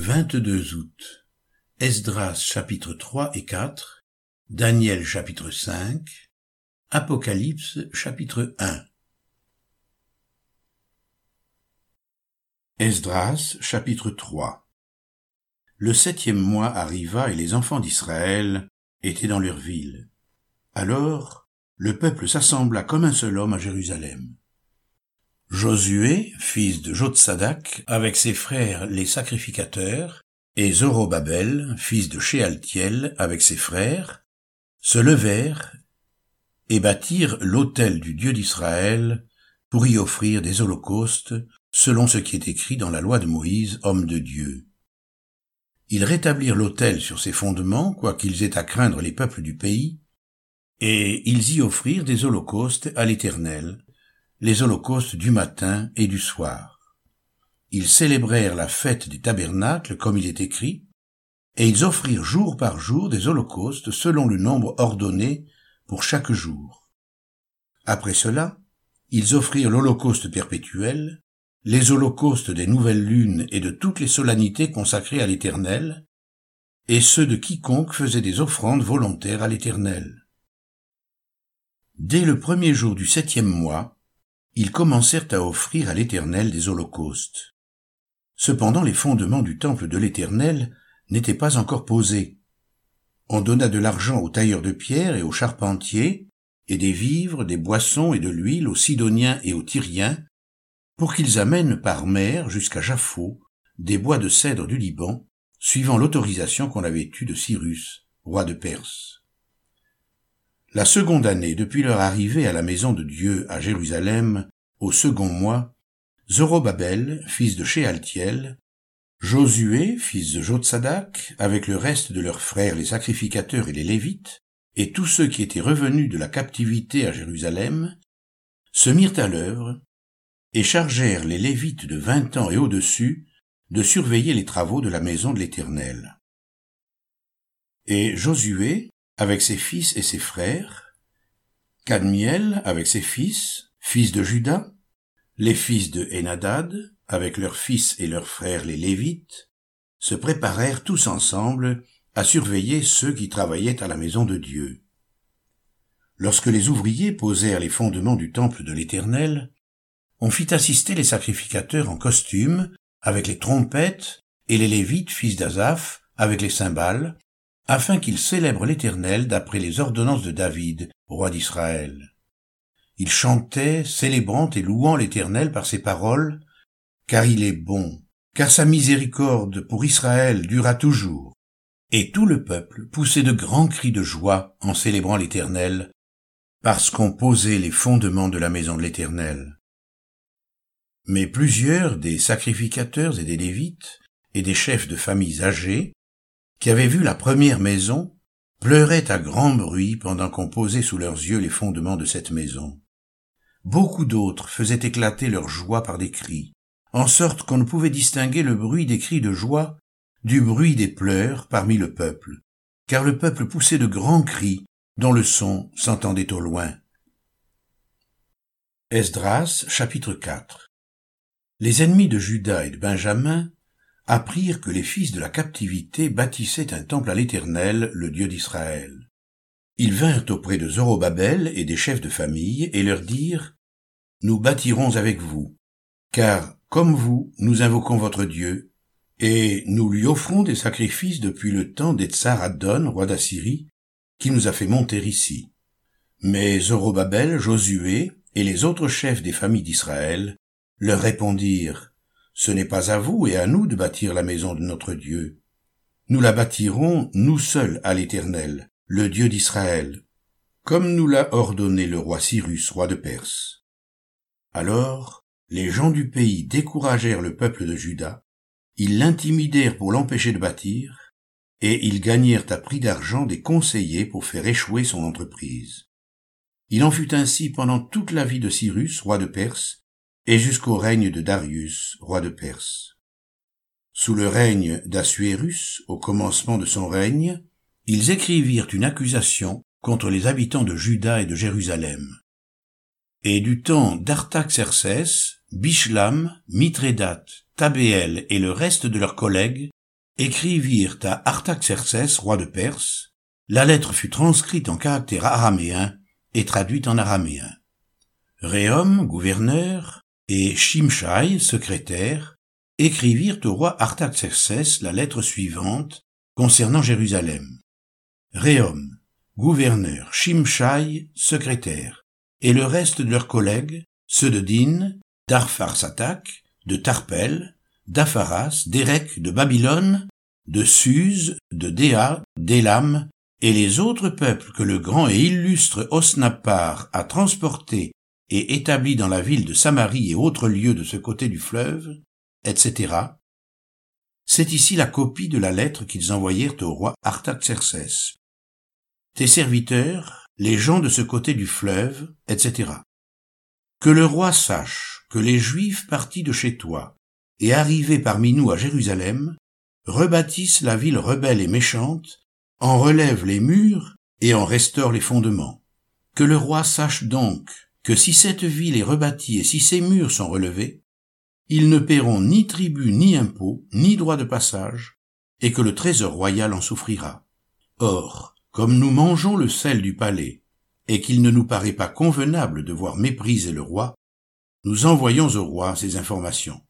22 août. Esdras chapitre 3 et 4, Daniel chapitre 5, Apocalypse chapitre 1. Esdras chapitre 3 Le septième mois arriva et les enfants d'Israël étaient dans leur ville. Alors, le peuple s'assembla comme un seul homme à Jérusalem. Josué, fils de Jotsadak, avec ses frères les sacrificateurs, et Zorobabel, fils de Shealtiel, avec ses frères, se levèrent et bâtirent l'autel du Dieu d'Israël pour y offrir des holocaustes selon ce qui est écrit dans la loi de Moïse, homme de Dieu. Ils rétablirent l'autel sur ses fondements, quoiqu'ils aient à craindre les peuples du pays, et ils y offrirent des holocaustes à l'Éternel, les holocaustes du matin et du soir. Ils célébrèrent la fête des tabernacles comme il est écrit, et ils offrirent jour par jour des holocaustes selon le nombre ordonné pour chaque jour. Après cela, ils offrirent l'holocauste perpétuel, les holocaustes des nouvelles lunes et de toutes les solennités consacrées à l'Éternel, et ceux de quiconque faisait des offrandes volontaires à l'Éternel. Dès le premier jour du septième mois, ils commencèrent à offrir à l'Éternel des holocaustes. Cependant les fondements du temple de l'Éternel n'étaient pas encore posés. On donna de l'argent aux tailleurs de pierre et aux charpentiers, et des vivres, des boissons et de l'huile aux Sidoniens et aux Tyriens, pour qu'ils amènent par mer jusqu'à Jaffo des bois de cèdre du Liban, suivant l'autorisation qu'on avait eue de Cyrus, roi de Perse. La seconde année depuis leur arrivée à la maison de Dieu à Jérusalem, au second mois, Zorobabel, fils de Shealtiel, Josué, fils de Jotsadak, avec le reste de leurs frères les sacrificateurs et les Lévites, et tous ceux qui étaient revenus de la captivité à Jérusalem, se mirent à l'œuvre, et chargèrent les Lévites de vingt ans et au-dessus de surveiller les travaux de la maison de l'Éternel. Et Josué, avec ses fils et ses frères, Cadmiel avec ses fils, fils de Judas, les fils de Enadad, avec leurs fils et leurs frères les Lévites, se préparèrent tous ensemble à surveiller ceux qui travaillaient à la maison de Dieu. Lorsque les ouvriers posèrent les fondements du temple de l'Éternel, on fit assister les sacrificateurs en costume, avec les trompettes, et les Lévites, fils d'Azaph, avec les cymbales, afin qu'il célèbre l'Éternel d'après les ordonnances de David, roi d'Israël. Il chantait, célébrant et louant l'Éternel par ses paroles, car il est bon, car sa miséricorde pour Israël dura toujours. Et tout le peuple poussait de grands cris de joie en célébrant l'Éternel, parce qu'on posait les fondements de la maison de l'Éternel. Mais plusieurs des sacrificateurs et des Lévites, et des chefs de familles âgés, qui avaient vu la première maison, pleuraient à grand bruit pendant qu'on posait sous leurs yeux les fondements de cette maison. Beaucoup d'autres faisaient éclater leur joie par des cris, en sorte qu'on ne pouvait distinguer le bruit des cris de joie du bruit des pleurs parmi le peuple, car le peuple poussait de grands cris dont le son s'entendait au loin. Esdras chapitre 4 Les ennemis de Judas et de Benjamin apprirent que les fils de la captivité bâtissaient un temple à l'Éternel, le Dieu d'Israël. Ils vinrent auprès de Zorobabel et des chefs de famille et leur dirent, Nous bâtirons avec vous, car, comme vous, nous invoquons votre Dieu, et nous lui offrons des sacrifices depuis le temps d'Etsar Adon, roi d'Assyrie, qui nous a fait monter ici. Mais Zorobabel, Josué et les autres chefs des familles d'Israël leur répondirent, ce n'est pas à vous et à nous de bâtir la maison de notre Dieu. Nous la bâtirons, nous seuls, à l'Éternel, le Dieu d'Israël, comme nous l'a ordonné le roi Cyrus, roi de Perse. Alors, les gens du pays découragèrent le peuple de Juda, ils l'intimidèrent pour l'empêcher de bâtir, et ils gagnèrent à prix d'argent des conseillers pour faire échouer son entreprise. Il en fut ainsi pendant toute la vie de Cyrus, roi de Perse, et jusqu'au règne de Darius, roi de Perse. Sous le règne d'Assuérus, au commencement de son règne, ils écrivirent une accusation contre les habitants de Juda et de Jérusalem. Et du temps d'Artaxercès, Bishlam, Mithrédate, Tabéel et le reste de leurs collègues écrivirent à Artaxerxès, roi de Perse. La lettre fut transcrite en caractère araméen et traduite en araméen. Réhom, gouverneur, et Shimshai, secrétaire, écrivirent au roi Artaxerxès la lettre suivante concernant Jérusalem. Réhom, gouverneur, Shimshai, secrétaire, et le reste de leurs collègues, ceux de Din, d'Arpharsatak, de Tarpel, d'Apharas, d'Érec, de Babylone, de Suse, de Déa, d'Élam, et les autres peuples que le grand et illustre Osnapar a transportés et établis dans la ville de Samarie et autres lieux de ce côté du fleuve, etc. C'est ici la copie de la lettre qu'ils envoyèrent au roi Artaxerxès. Tes serviteurs, les gens de ce côté du fleuve, etc. Que le roi sache que les Juifs partis de chez toi et arrivés parmi nous à Jérusalem rebâtissent la ville rebelle et méchante, en relèvent les murs et en restaurent les fondements. Que le roi sache donc que si cette ville est rebâtie et si ses murs sont relevés, ils ne paieront ni tribut ni impôt, ni droit de passage, et que le trésor royal en souffrira. Or, comme nous mangeons le sel du palais, et qu'il ne nous paraît pas convenable de voir mépriser le roi, nous envoyons au roi ces informations.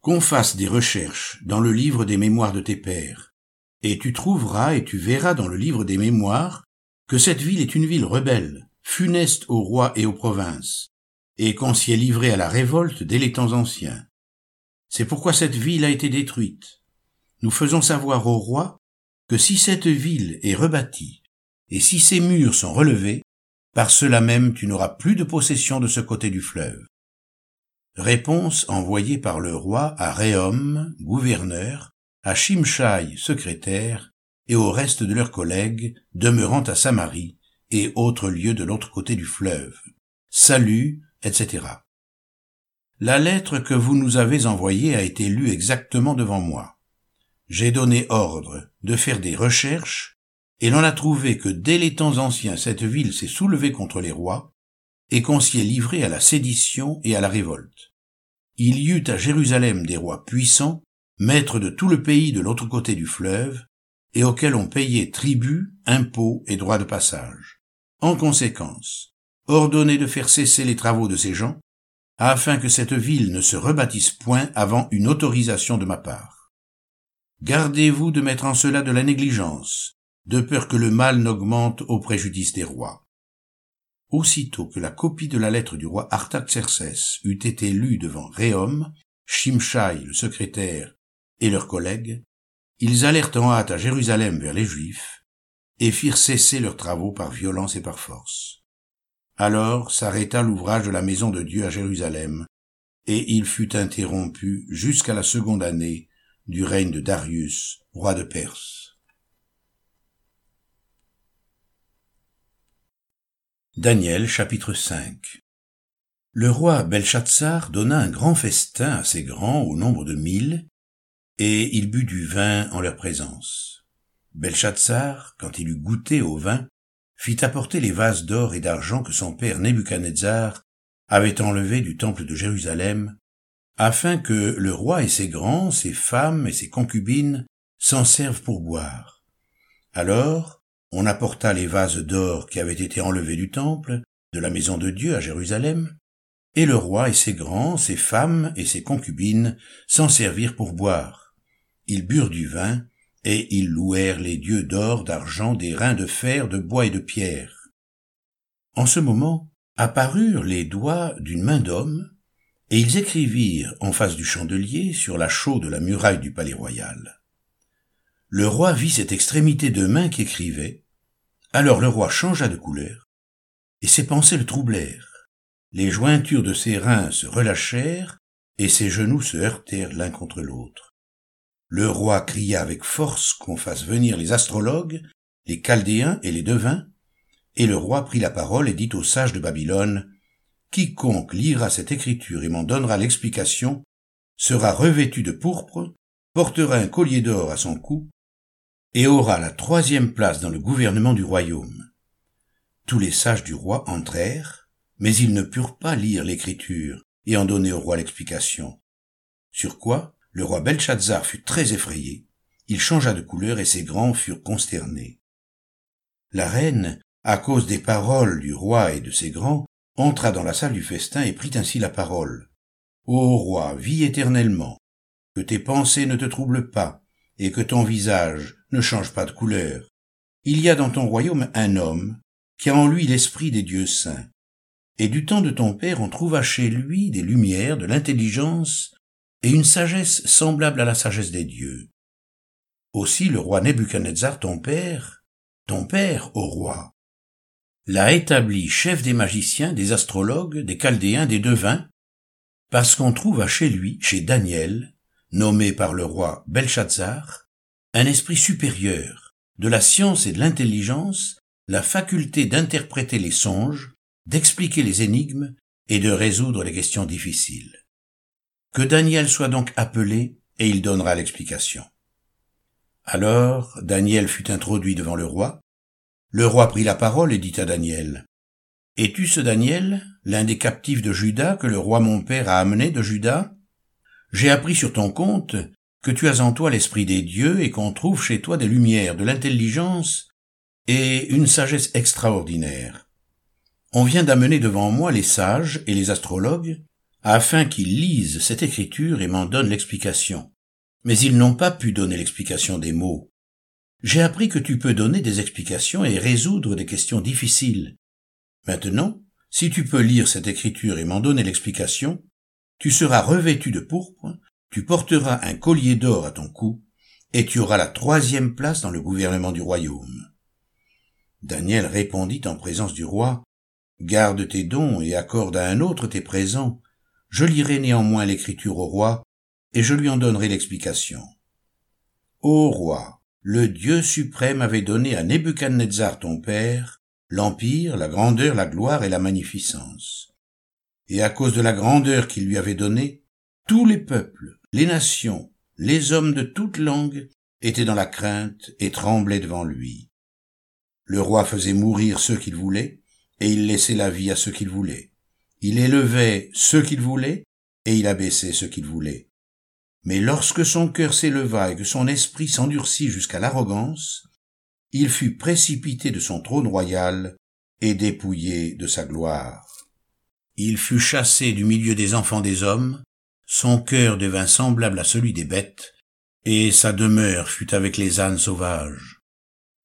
Qu'on fasse des recherches dans le livre des mémoires de tes pères, et tu trouveras et tu verras dans le livre des mémoires que cette ville est une ville rebelle, funeste au roi et aux provinces, et qu'on s'y est livré à la révolte dès les temps anciens. C'est pourquoi cette ville a été détruite. Nous faisons savoir au roi que si cette ville est rebâtie, et si ses murs sont relevés, par cela même tu n'auras plus de possession de ce côté du fleuve. Réponse envoyée par le roi à Réhom, gouverneur, à Shimshai, secrétaire, et au reste de leurs collègues demeurant à Samarie et autres lieux de l'autre côté du fleuve. Salut, etc. La lettre que vous nous avez envoyée a été lue exactement devant moi. J'ai donné ordre de faire des recherches, et l'on a trouvé que dès les temps anciens cette ville s'est soulevée contre les rois, et qu'on s'y est livré à la sédition et à la révolte. Il y eut à Jérusalem des rois puissants, maîtres de tout le pays de l'autre côté du fleuve, et auxquels on payait tribut, impôts et droits de passage. En conséquence, ordonnez de faire cesser les travaux de ces gens, afin que cette ville ne se rebâtisse point avant une autorisation de ma part. Gardez-vous de mettre en cela de la négligence, de peur que le mal n'augmente au préjudice des rois. Aussitôt que la copie de la lettre du roi Artaxerxès eut été lue devant Réhom, Shimshai, le secrétaire, et leurs collègues, ils allèrent en hâte à Jérusalem vers les Juifs, et firent cesser leurs travaux par violence et par force. Alors s'arrêta l'ouvrage de la maison de Dieu à Jérusalem, et il fut interrompu jusqu'à la seconde année du règne de Darius, roi de Perse. Daniel chapitre 5 Le roi Belshazzar donna un grand festin assez grand au nombre de mille, et il but du vin en leur présence. Belshazzar, quand il eut goûté au vin, fit apporter les vases d'or et d'argent que son père Nebuchadnezzar avait enlevés du temple de Jérusalem, afin que le roi et ses grands, ses femmes et ses concubines s'en servent pour boire. Alors, on apporta les vases d'or qui avaient été enlevés du temple, de la maison de Dieu à Jérusalem, et le roi et ses grands, ses femmes et ses concubines s'en servirent pour boire. Ils burent du vin, et ils louèrent les dieux d'or, d'argent, d'airain, de fer, de bois et de pierre. En ce moment apparurent les doigts d'une main d'homme, et ils écrivirent en face du chandelier sur la chaux de la muraille du palais royal. Le roi vit cette extrémité de main qui écrivait. Alors le roi changea de couleur, et ses pensées le troublèrent. Les jointures de ses reins se relâchèrent, et ses genoux se heurtèrent l'un contre l'autre. Le roi cria avec force qu'on fasse venir les astrologues, les chaldéens et les devins, et le roi prit la parole et dit aux sages de Babylone, Quiconque lira cette écriture et m'en donnera l'explication, sera revêtu de pourpre, portera un collier d'or à son cou, et aura la troisième place dans le gouvernement du royaume. Tous les sages du roi entrèrent, mais ils ne purent pas lire l'écriture et en donner au roi l'explication. Sur quoi le roi Belshazzar fut très effrayé, il changea de couleur et ses grands furent consternés. La reine, à cause des paroles du roi et de ses grands, entra dans la salle du festin et prit ainsi la parole. Ô roi, vis éternellement, que tes pensées ne te troublent pas, et que ton visage ne change pas de couleur. Il y a dans ton royaume un homme qui a en lui l'esprit des dieux saints. Et du temps de ton père on trouva chez lui des lumières, de l'intelligence et une sagesse semblable à la sagesse des dieux. Aussi le roi Nebuchadnezzar, ton père, ton père, ô roi, l'a établi chef des magiciens, des astrologues, des chaldéens, des devins, parce qu'on trouva chez lui, chez Daniel, nommé par le roi Belshazzar, un esprit supérieur, de la science et de l'intelligence, la faculté d'interpréter les songes, d'expliquer les énigmes et de résoudre les questions difficiles. Que Daniel soit donc appelé et il donnera l'explication. Alors Daniel fut introduit devant le roi. Le roi prit la parole et dit à Daniel, Es-tu ce Daniel, l'un des captifs de Juda que le roi mon père a amené de Juda? J'ai appris sur ton compte que tu as en toi l'esprit des dieux et qu'on trouve chez toi des lumières, de l'intelligence et une sagesse extraordinaire. On vient d'amener devant moi les sages et les astrologues afin qu'ils lisent cette écriture et m'en donnent l'explication. Mais ils n'ont pas pu donner l'explication des mots. J'ai appris que tu peux donner des explications et résoudre des questions difficiles. Maintenant, si tu peux lire cette écriture et m'en donner l'explication, tu seras revêtu de pourpre, tu porteras un collier d'or à ton cou, et tu auras la troisième place dans le gouvernement du royaume. Daniel répondit en présence du roi, Garde tes dons et accorde à un autre tes présents, je lirai néanmoins l'écriture au roi, et je lui en donnerai l'explication. Ô roi, le Dieu suprême avait donné à Nebuchadnezzar ton père l'empire, la grandeur, la gloire et la magnificence. Et à cause de la grandeur qu'il lui avait donnée, tous les peuples, les nations, les hommes de toutes langues étaient dans la crainte et tremblaient devant lui. Le roi faisait mourir ceux qu'il voulait, et il laissait la vie à ceux qu'il voulait. Il élevait ceux qu'il voulait, et il abaissait ceux qu'il voulait. Mais lorsque son cœur s'éleva et que son esprit s'endurcit jusqu'à l'arrogance, il fut précipité de son trône royal et dépouillé de sa gloire. Il fut chassé du milieu des enfants des hommes, son cœur devint semblable à celui des bêtes, et sa demeure fut avec les ânes sauvages.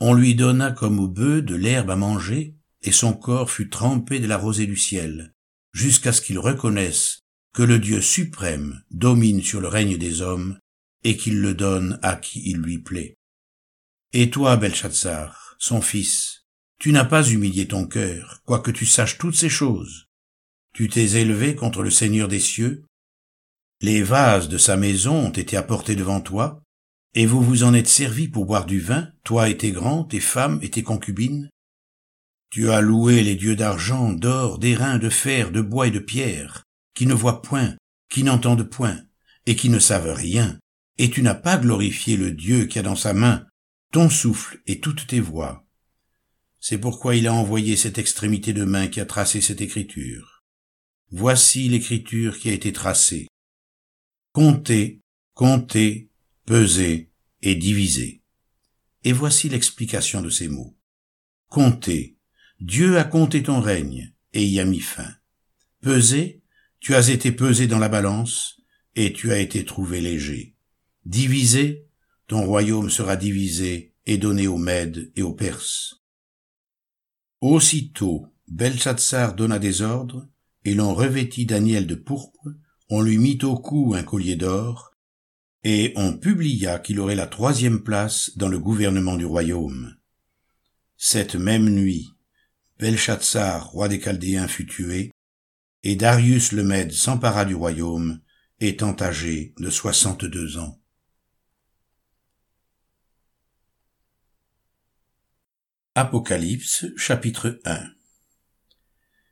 On lui donna comme au bœuf de l'herbe à manger, et son corps fut trempé de la rosée du ciel jusqu'à ce qu'il reconnaisse que le Dieu suprême domine sur le règne des hommes et qu'il le donne à qui il lui plaît. Et toi, Belshazzar, son fils, tu n'as pas humilié ton cœur, quoique tu saches toutes ces choses. Tu t'es élevé contre le Seigneur des cieux. Les vases de sa maison ont été apportés devant toi, et vous vous en êtes servis pour boire du vin, toi et tes grands, tes femmes et tes concubines. Tu as loué les dieux d'argent, d'or, d'airain, de fer, de bois et de pierre, qui ne voient point, qui n'entendent point, et qui ne savent rien, et tu n'as pas glorifié le Dieu qui a dans sa main ton souffle et toutes tes voix. C'est pourquoi il a envoyé cette extrémité de main qui a tracé cette écriture. Voici l'écriture qui a été tracée. Comptez, comptez, pesez et divisez. Et voici l'explication de ces mots. Comptez, Dieu a compté ton règne et y a mis fin. Pesé, tu as été pesé dans la balance et tu as été trouvé léger. Divisé, ton royaume sera divisé et donné aux Mèdes et aux Perses. Aussitôt, Belshazzar donna des ordres, et l'on revêtit Daniel de pourpre, on lui mit au cou un collier d'or, et on publia qu'il aurait la troisième place dans le gouvernement du royaume. Cette même nuit, Belshazzar, roi des Chaldéens, fut tué, et Darius le Mède s'empara du royaume, étant âgé de soixante-deux ans. Apocalypse chapitre 1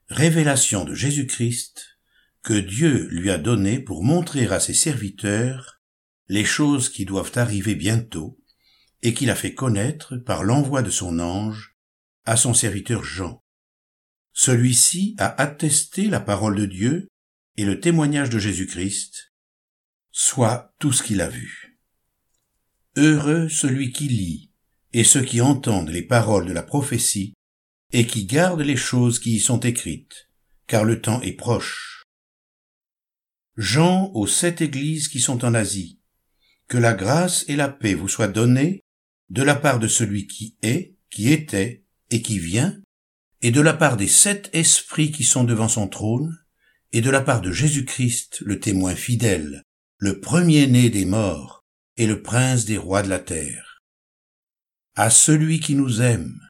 Révélation de Jésus-Christ que Dieu lui a donné pour montrer à ses serviteurs les choses qui doivent arriver bientôt et qu'il a fait connaître par l'envoi de son ange à son serviteur Jean. Celui-ci a attesté la parole de Dieu et le témoignage de Jésus-Christ, soit tout ce qu'il a vu. Heureux celui qui lit, et ceux qui entendent les paroles de la prophétie, et qui gardent les choses qui y sont écrites, car le temps est proche. Jean aux sept églises qui sont en Asie. Que la grâce et la paix vous soient données de la part de celui qui est, qui était et qui vient, et de la part des sept esprits qui sont devant son trône, et de la part de Jésus-Christ, le témoin fidèle, le premier-né des morts, et le prince des rois de la terre. À celui qui nous aime,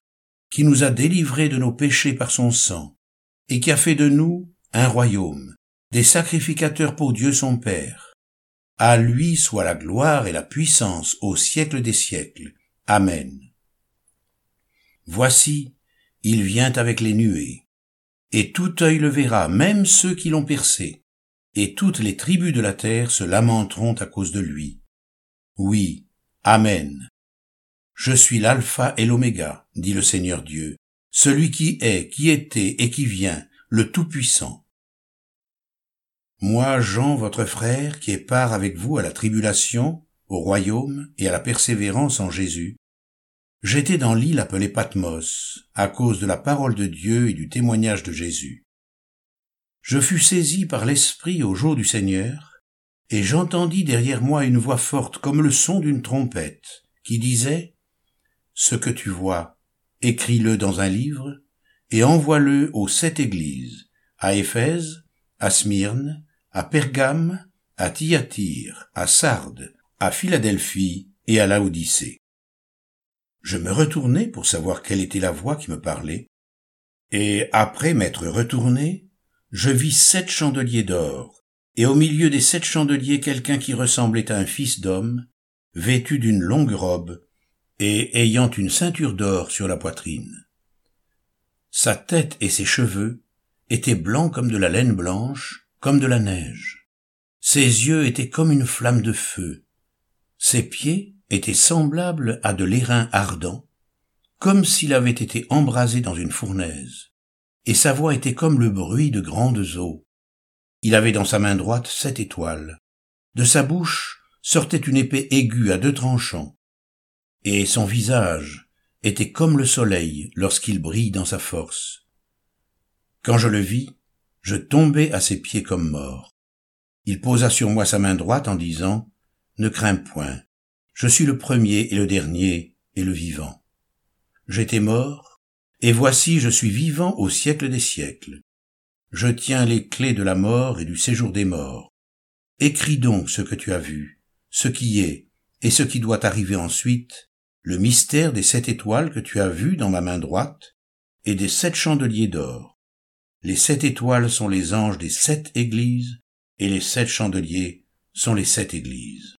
qui nous a délivrés de nos péchés par son sang, et qui a fait de nous un royaume, des sacrificateurs pour Dieu son Père. À lui soit la gloire et la puissance au siècle des siècles. Amen. Voici, il vient avec les nuées, et tout œil le verra, même ceux qui l'ont percé, et toutes les tribus de la terre se lamenteront à cause de lui. Oui, Amen. Je suis l'alpha et l'oméga, dit le Seigneur Dieu, celui qui est, qui était et qui vient, le Tout-Puissant. Moi, Jean, votre frère, qui est part avec vous à la tribulation, au royaume et à la persévérance en Jésus, j'étais dans l'île appelée Patmos, à cause de la parole de Dieu et du témoignage de Jésus. Je fus saisi par l'Esprit au jour du Seigneur, et j'entendis derrière moi une voix forte comme le son d'une trompette, qui disait, Ce que tu vois, écris-le dans un livre, et envoie-le aux sept églises, à Éphèse, à Smyrne, à Pergame, à Thyatire, à Sardes, à Philadelphie et à Laodicée. Je me retournai pour savoir quelle était la voix qui me parlait, et après m'être retourné, je vis sept chandeliers d'or, et au milieu des sept chandeliers quelqu'un qui ressemblait à un fils d'homme, vêtu d'une longue robe, et ayant une ceinture d'or sur la poitrine. Sa tête et ses cheveux étaient blancs comme de la laine blanche, comme de la neige. Ses yeux étaient comme une flamme de feu. Ses pieds étaient semblables à de l'airain ardent, comme s'il avait été embrasé dans une fournaise. Et sa voix était comme le bruit de grandes eaux. Il avait dans sa main droite sept étoiles. De sa bouche sortait une épée aiguë à deux tranchants. Et son visage était comme le soleil lorsqu'il brille dans sa force. Quand je le vis, je tombai à ses pieds comme mort. Il posa sur moi sa main droite en disant, Ne crains point, je suis le premier et le dernier et le vivant. J'étais mort, et voici je suis vivant au siècle des siècles. Je tiens les clés de la mort et du séjour des morts. Écris donc ce que tu as vu, ce qui est, et ce qui doit arriver ensuite, le mystère des sept étoiles que tu as vues dans ma main droite, et des sept chandeliers d'or. Les sept étoiles sont les anges des sept églises, et les sept chandeliers sont les sept églises.